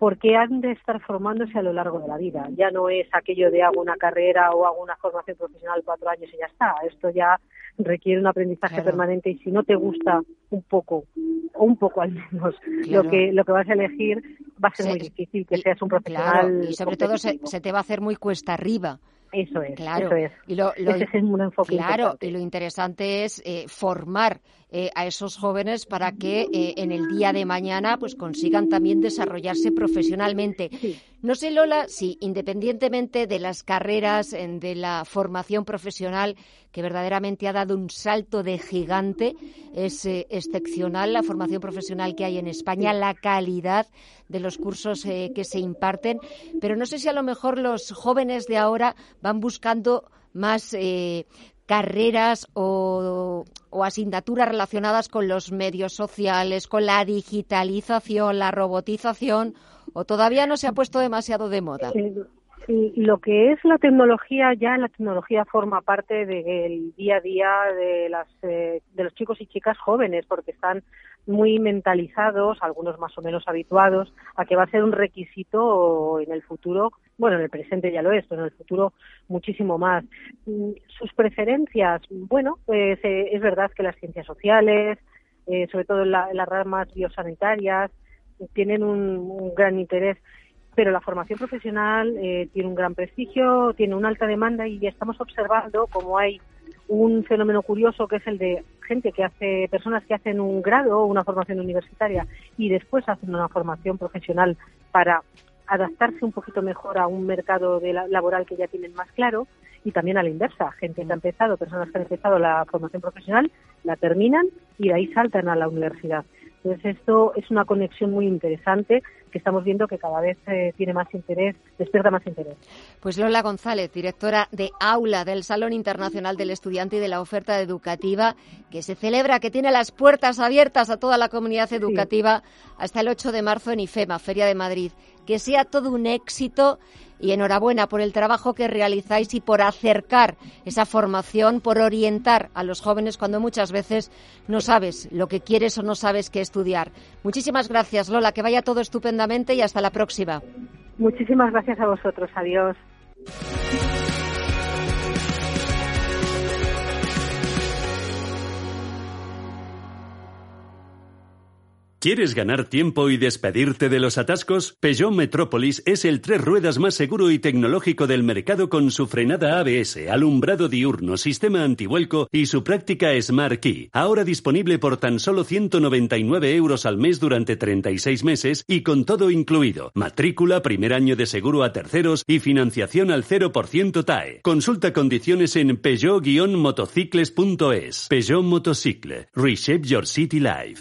porque han de estar formándose a lo largo de la vida. Ya no es aquello de hago una carrera o hago una formación profesional cuatro años y ya está. Esto ya requiere un aprendizaje claro. permanente y si no te gusta un poco, o un poco al menos, claro. lo que lo que vas a elegir va a ser muy difícil que seas un profesional. Claro. Y sobre todo se, se, te va a hacer muy cuesta arriba. Eso es, claro. eso es. Y lo, lo, Ese es un enfoque claro, importante. y lo interesante es eh, formar eh, a esos jóvenes para que eh, en el día de mañana pues consigan también desarrollarse profesionalmente. Sí. No sé, Lola, si independientemente de las carreras, de la formación profesional, que verdaderamente ha dado un salto de gigante, es eh, excepcional la formación profesional que hay en España, la calidad de los cursos eh, que se imparten, pero no sé si a lo mejor los jóvenes de ahora van buscando más eh, carreras o, asignaturas relacionadas con los medios sociales, con la digitalización, la robotización, o todavía no se ha puesto demasiado de moda? Lo que es la tecnología, ya la tecnología forma parte del día a día de, las, eh, de los chicos y chicas jóvenes, porque están muy mentalizados, algunos más o menos habituados, a que va a ser un requisito en el futuro, bueno, en el presente ya lo es, pero en el futuro muchísimo más. Mm, sus preferencias, bueno, pues eh, es verdad que las ciencias sociales, eh, sobre todo en, las ramas biosanitarias, tienen un gran interés pero la formación profesional eh, tiene un gran prestigio, tiene una alta demanda y estamos observando cómo hay un fenómeno curioso que es el de gente que hace, personas que hacen un grado o una formación universitaria y después hacen una formación profesional para adaptarse un poquito mejor a un mercado de laboral que ya tienen más claro y también a la inversa, gente que ha empezado, personas que han empezado la formación profesional, la terminan y de ahí saltan a la universidad. Entonces esto es una conexión muy interesante que estamos viendo que cada vez eh, tiene más interés, despierta más interés. Pues Lola González, directora de Aula del Salón Internacional del Estudiante y de la Oferta Educativa, que se celebra, que tiene las puertas abiertas a toda la comunidad educativa hasta el 8 de marzo en IFEMA, Feria de Madrid. Que sea todo un éxito y enhorabuena por el trabajo que realizáis y por acercar esa formación, por orientar a los jóvenes cuando muchas veces no sabes lo que quieres o no sabes qué estudiar. Muchísimas gracias, Lola, que vaya todo estupendamente y hasta la próxima. Muchísimas gracias a vosotros. Adiós. ¿Quieres ganar tiempo y despedirte de los atascos? Peugeot Metropolis es el tres ruedas más seguro y tecnológico del mercado con su frenada ABS, alumbrado diurno, sistema antivuelco y su práctica Smart Key. Ahora disponible por tan solo 199 euros al mes durante 36 meses y con todo incluido. Matrícula, primer año de seguro a terceros y financiación al 0% TAE. Consulta condiciones en peugeot-motocicles.es. Peugeot Motocicle. Reshape your city life.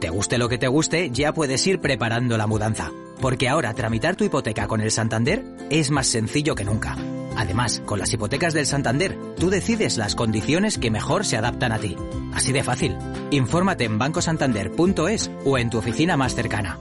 Te guste lo que te guste, ya puedes ir preparando la mudanza. Porque ahora tramitar tu hipoteca con el Santander es más sencillo que nunca. Además, con las hipotecas del Santander, tú decides las condiciones que mejor se adaptan a ti. Así de fácil. Infórmate en bancosantander.es o en tu oficina más cercana.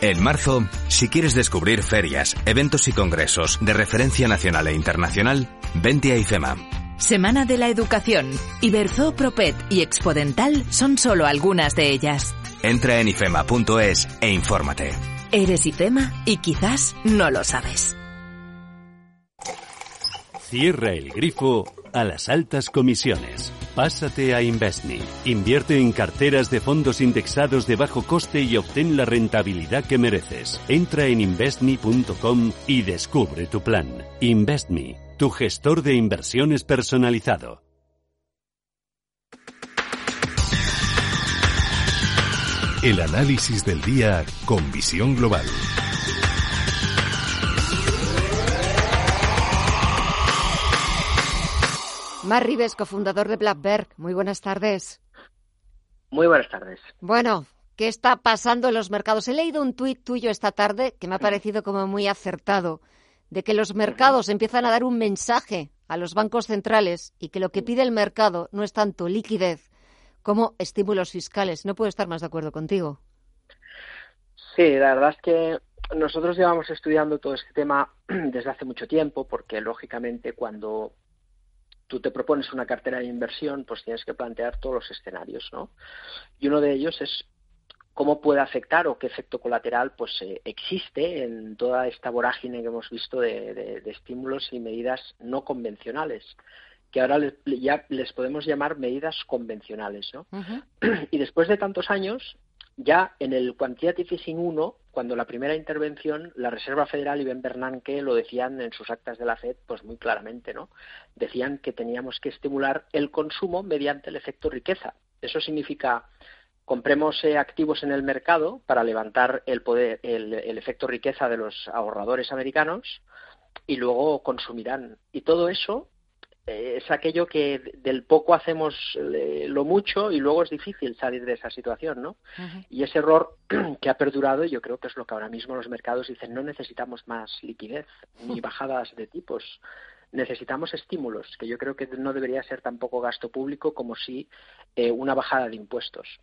En marzo, si quieres descubrir ferias, eventos y congresos de referencia nacional e internacional, vente a IFEMA. Semana de la Educación. Iberzo, Propet y Expodental son solo algunas de ellas. Entra en ifema.es e infórmate. Eres IFEMA y quizás no lo sabes. Cierra el grifo a las altas comisiones. Pásate a Investme. Invierte en carteras de fondos indexados de bajo coste y obtén la rentabilidad que mereces. Entra en investme.com y descubre tu plan. Investme tu gestor de inversiones personalizado. El análisis del día con visión global. Mar Rives, cofundador de Blackberg. Muy buenas tardes. Muy buenas tardes. Bueno, ¿qué está pasando en los mercados? He leído un tuit tuyo esta tarde que me ha parecido como muy acertado de que los mercados empiezan a dar un mensaje a los bancos centrales y que lo que pide el mercado no es tanto liquidez como estímulos fiscales. No puedo estar más de acuerdo contigo. Sí, la verdad es que nosotros llevamos estudiando todo este tema desde hace mucho tiempo porque lógicamente cuando tú te propones una cartera de inversión, pues tienes que plantear todos los escenarios, ¿no? Y uno de ellos es cómo puede afectar o qué efecto colateral pues eh, existe en toda esta vorágine que hemos visto de, estímulos y medidas no convencionales que ahora ya les podemos llamar medidas convencionales ¿no? y después de tantos años ya en el Quantitative Easing 1 cuando la primera intervención la Reserva Federal y Ben Bernanke lo decían en sus actas de la Fed pues muy claramente no decían que teníamos que estimular el consumo mediante el efecto riqueza. Eso significa compremos eh, activos en el mercado para levantar el poder, el, efecto riqueza de los ahorradores americanos y luego consumirán. Y todo eso eh, es aquello que del poco hacemos eh, lo mucho y luego es difícil salir de esa situación, ¿no? Y ese error que ha perdurado, yo creo que es lo que ahora mismo los mercados dicen, no necesitamos más liquidez ni bajadas de tipos, necesitamos estímulos, que yo creo que no debería ser tampoco gasto público como si una bajada de impuestos.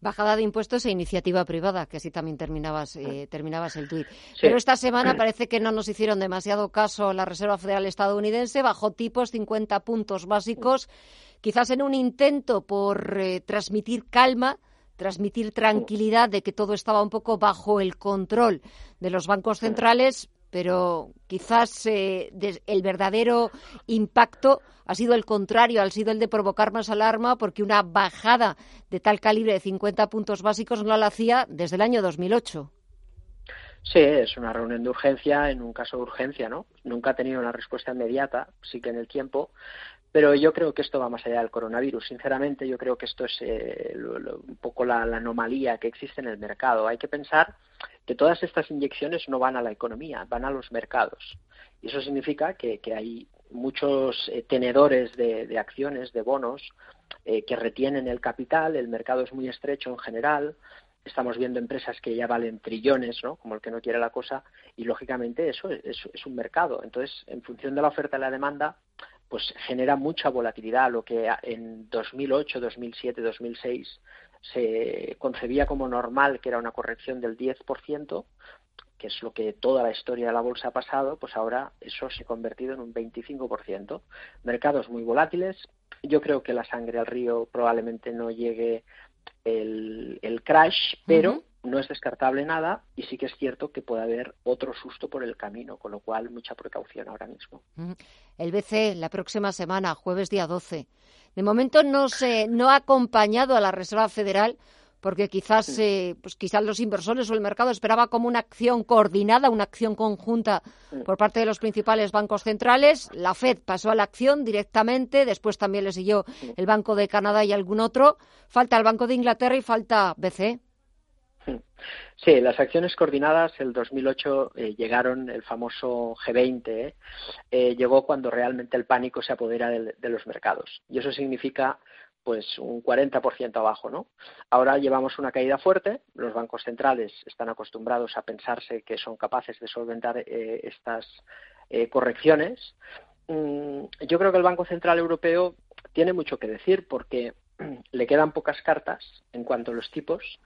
Bajada de impuestos e iniciativa privada, que así también terminabas, eh, terminabas el tuit. Pero esta semana parece que no nos hicieron demasiado caso la Reserva Federal estadounidense, bajó tipos 50 puntos básicos, quizás en un intento por eh, transmitir calma, transmitir tranquilidad de que todo estaba un poco bajo el control de los bancos centrales, pero quizás eh, el verdadero impacto ha sido el contrario, ha sido el de provocar más alarma porque una bajada de tal calibre de 50 puntos básicos no la hacía desde el año 2008. Sí, es una reunión de urgencia en un caso de urgencia, ¿no? Nunca ha tenido una respuesta inmediata, sí que en el tiempo, pero yo creo que esto va más allá del coronavirus. Sinceramente, yo creo que esto es eh, un poco la, anomalía que existe en el mercado. Hay que pensar que todas estas inyecciones no van a la economía, van a los mercados. Y eso significa que, hay muchos eh, tenedores de, acciones, de bonos, eh, que retienen el capital, el mercado es muy estrecho en general, estamos viendo empresas que ya valen trillones, ¿no? como el que no quiere la cosa, y lógicamente eso es, un mercado. Entonces, en función de la oferta y la demanda, pues genera mucha volatilidad, lo que en 2008, 2007, 2006 se concebía como normal, que era una corrección del 10%, que es lo que toda la historia de la bolsa ha pasado, pues ahora eso se ha convertido en un 25%. Mercados muy volátiles. Yo creo que la sangre al río probablemente no llegue el, crash, pero no es descartable nada y sí que es cierto que puede haber otro susto por el camino, con lo cual mucha precaución ahora mismo. El BC la próxima semana, jueves día 12. De momento no se no ha acompañado a la Reserva Federal porque quizás eh, pues quizás los inversores o el mercado esperaba como una acción coordinada, una acción conjunta por parte de los principales bancos centrales. La Fed pasó a la acción directamente, después también le siguió el Banco de Canadá y algún otro. Falta el Banco de Inglaterra y falta BCE. Sí, las acciones coordinadas el 2008 eh, llegaron, el famoso G20, eh, eh, llegó cuando realmente el pánico se apodera de, los mercados. Y eso significa pues un 40% abajo, ¿no? Ahora llevamos una caída fuerte, los bancos centrales están acostumbrados a pensarse que son capaces de solventar estas correcciones. Mm, yo creo que el Banco Central Europeo tiene mucho que decir porque le quedan pocas cartas en cuanto a los tipos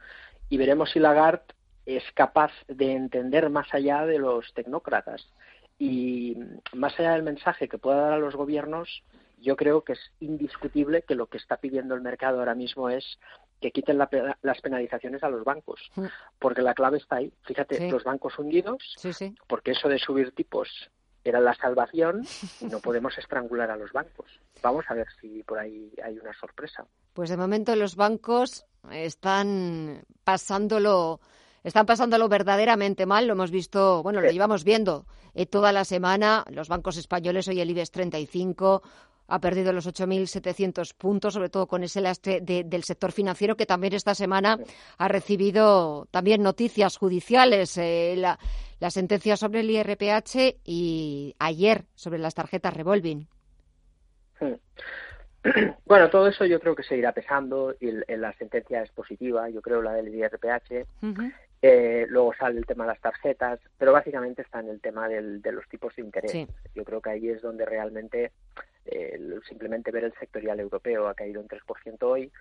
y veremos si Lagarde es capaz de entender más allá de los tecnócratas y más allá del mensaje que pueda dar a los gobiernos, yo creo que es indiscutible que lo que está pidiendo el mercado ahora mismo es que quiten las penalizaciones a los bancos, mm. porque la clave está ahí. Fíjate, los bancos hundidos, porque eso de subir tipos era la salvación y no podemos estrangular a los bancos. Vamos a ver si por ahí hay una sorpresa. Pues de momento los bancos están pasándolo están pasándolo verdaderamente mal. Lo hemos visto, bueno, lo llevamos viendo eh, toda la semana. Los bancos españoles, hoy el IBEX 35 ha perdido los 8.700 puntos, sobre todo con ese lastre del sector financiero, que también esta semana ha recibido también noticias judiciales. Eh, la, la, sentencia sobre el IRPH y ayer sobre las tarjetas revolving. Bueno, todo eso yo creo que seguirá pesando y la sentencia es positiva, yo creo la del IRPH. Eh, luego sale el tema de las tarjetas, pero básicamente está en el tema del, de los tipos de interés. Yo creo que ahí es donde realmente eh, simplemente ver el sectorial europeo ha caído un 3% hoy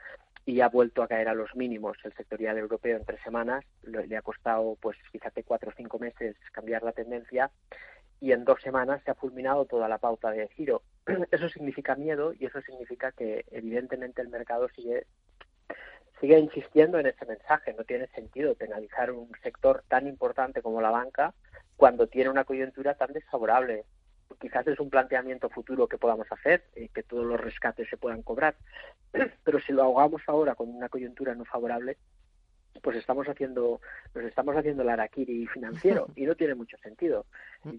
y ha vuelto a caer a los mínimos el sectorial europeo en tres semanas. Le, ha costado, pues fíjate, cuatro o cinco meses cambiar la tendencia y en dos semanas se ha fulminado toda la pauta de giro. Eso significa miedo y eso significa que evidentemente el mercado sigue sigue insistiendo en ese mensaje. No tiene sentido penalizar un sector tan importante como la banca cuando tiene una coyuntura tan desfavorable. Quizás es un planteamiento futuro que podamos hacer, y que todos los rescates se puedan cobrar, pero si lo ahogamos ahora con una coyuntura no favorable, pues estamos haciendo, nos estamos haciendo el araquiri financiero y no tiene mucho sentido.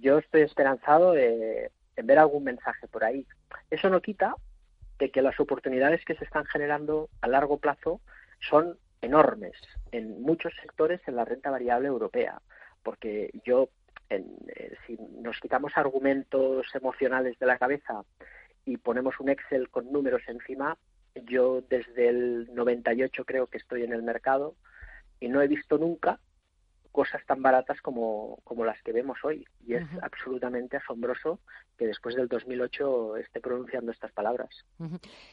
Yo estoy esperanzado en ver algún mensaje por ahí. Eso no quita de que las oportunidades que se están generando a largo plazo son enormes en muchos sectores en la renta variable europea, porque yo, eh, si nos quitamos argumentos emocionales de la cabeza y ponemos un Excel con números encima, yo desde el 98 creo que estoy en el mercado y no he visto nunca cosas tan baratas como, como las que vemos hoy. Y es absolutamente asombroso que después del 2008 esté pronunciando estas palabras.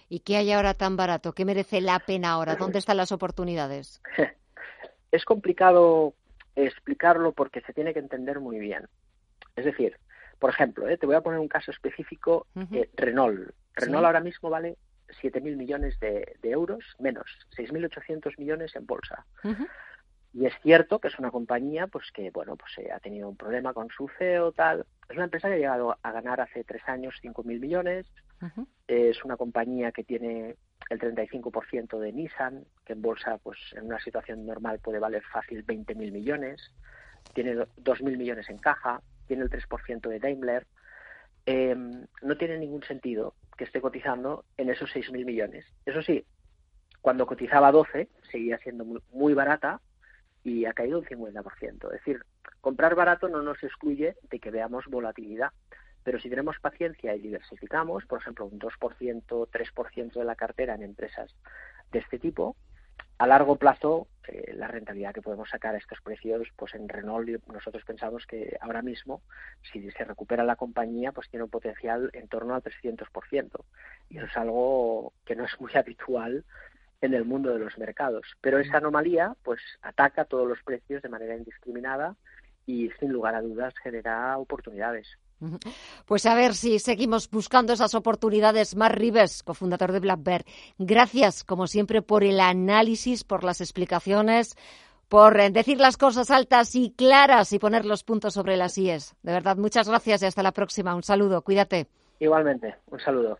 ¿Y qué hay ahora tan barato? ¿Qué merece la pena ahora? ¿Dónde están las oportunidades? es complicado explicarlo porque se tiene que entender muy bien. Es decir, por ejemplo, ¿eh? te voy a poner un caso específico, eh, Renault. Renault ahora mismo vale 7.000 millones de, euros, menos 6.800 millones en bolsa. Y es cierto que es una compañía pues que bueno pues eh, ha tenido un problema con su CEO tal. Es una empresa que ha llegado a ganar hace tres años 5.000 millones. Es una compañía que tiene el 35% de Nissan, que en bolsa pues en una situación normal puede valer fácil 20.000 millones. Tiene 2.000 millones en caja. Tiene el 3% de Daimler. Em, no tiene ningún sentido que esté cotizando en esos 6.000 millones. Eso sí, cuando cotizaba 12 seguía siendo muy, muy barata y ha caído un 50%. Es decir, comprar barato no nos excluye de que veamos volatilidad, pero si tenemos paciencia y diversificamos, por ejemplo, un 2%, 3% de la cartera en empresas de este tipo, a largo plazo eh, la rentabilidad que podemos sacar a estos precios, pues en Renault nosotros pensamos que ahora mismo, si se recupera la compañía, pues tiene un potencial en torno al 300%. Y eso es algo que no es muy habitual en el mundo de los mercados. Pero esa anomalía pues ataca todos los precios de manera indiscriminada y sin lugar a dudas genera oportunidades. Pues a ver si seguimos buscando esas oportunidades. Mar Rives, cofundador de Black gracias como siempre por el análisis, por las explicaciones, por eh, decir las cosas altas y claras y poner los puntos sobre las IES. De verdad, muchas gracias y hasta la próxima. Un saludo, cuídate. Igualmente, un saludo.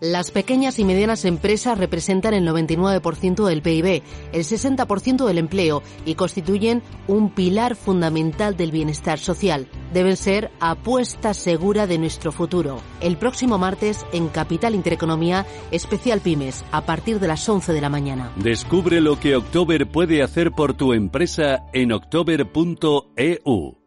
Las pequeñas y medianas empresas representan el 99% del PIB, el 60% del empleo y constituyen un pilar fundamental del bienestar social. Deben ser apuesta segura de nuestro futuro. El próximo martes en Capital Intereconomía, especial Pymes, a partir de las 11 de la mañana. Descubre lo que October puede hacer por tu empresa en october.eu.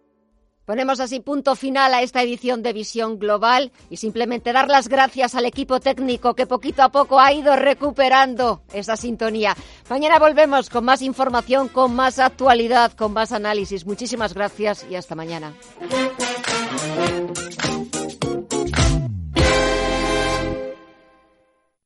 Ponemos así punto final a esta edición de Visión Global y simplemente dar las gracias al equipo técnico que poquito a poco ha ido recuperando esa sintonía. Mañana volvemos con más información, con más actualidad, con más análisis. Muchísimas gracias y hasta mañana.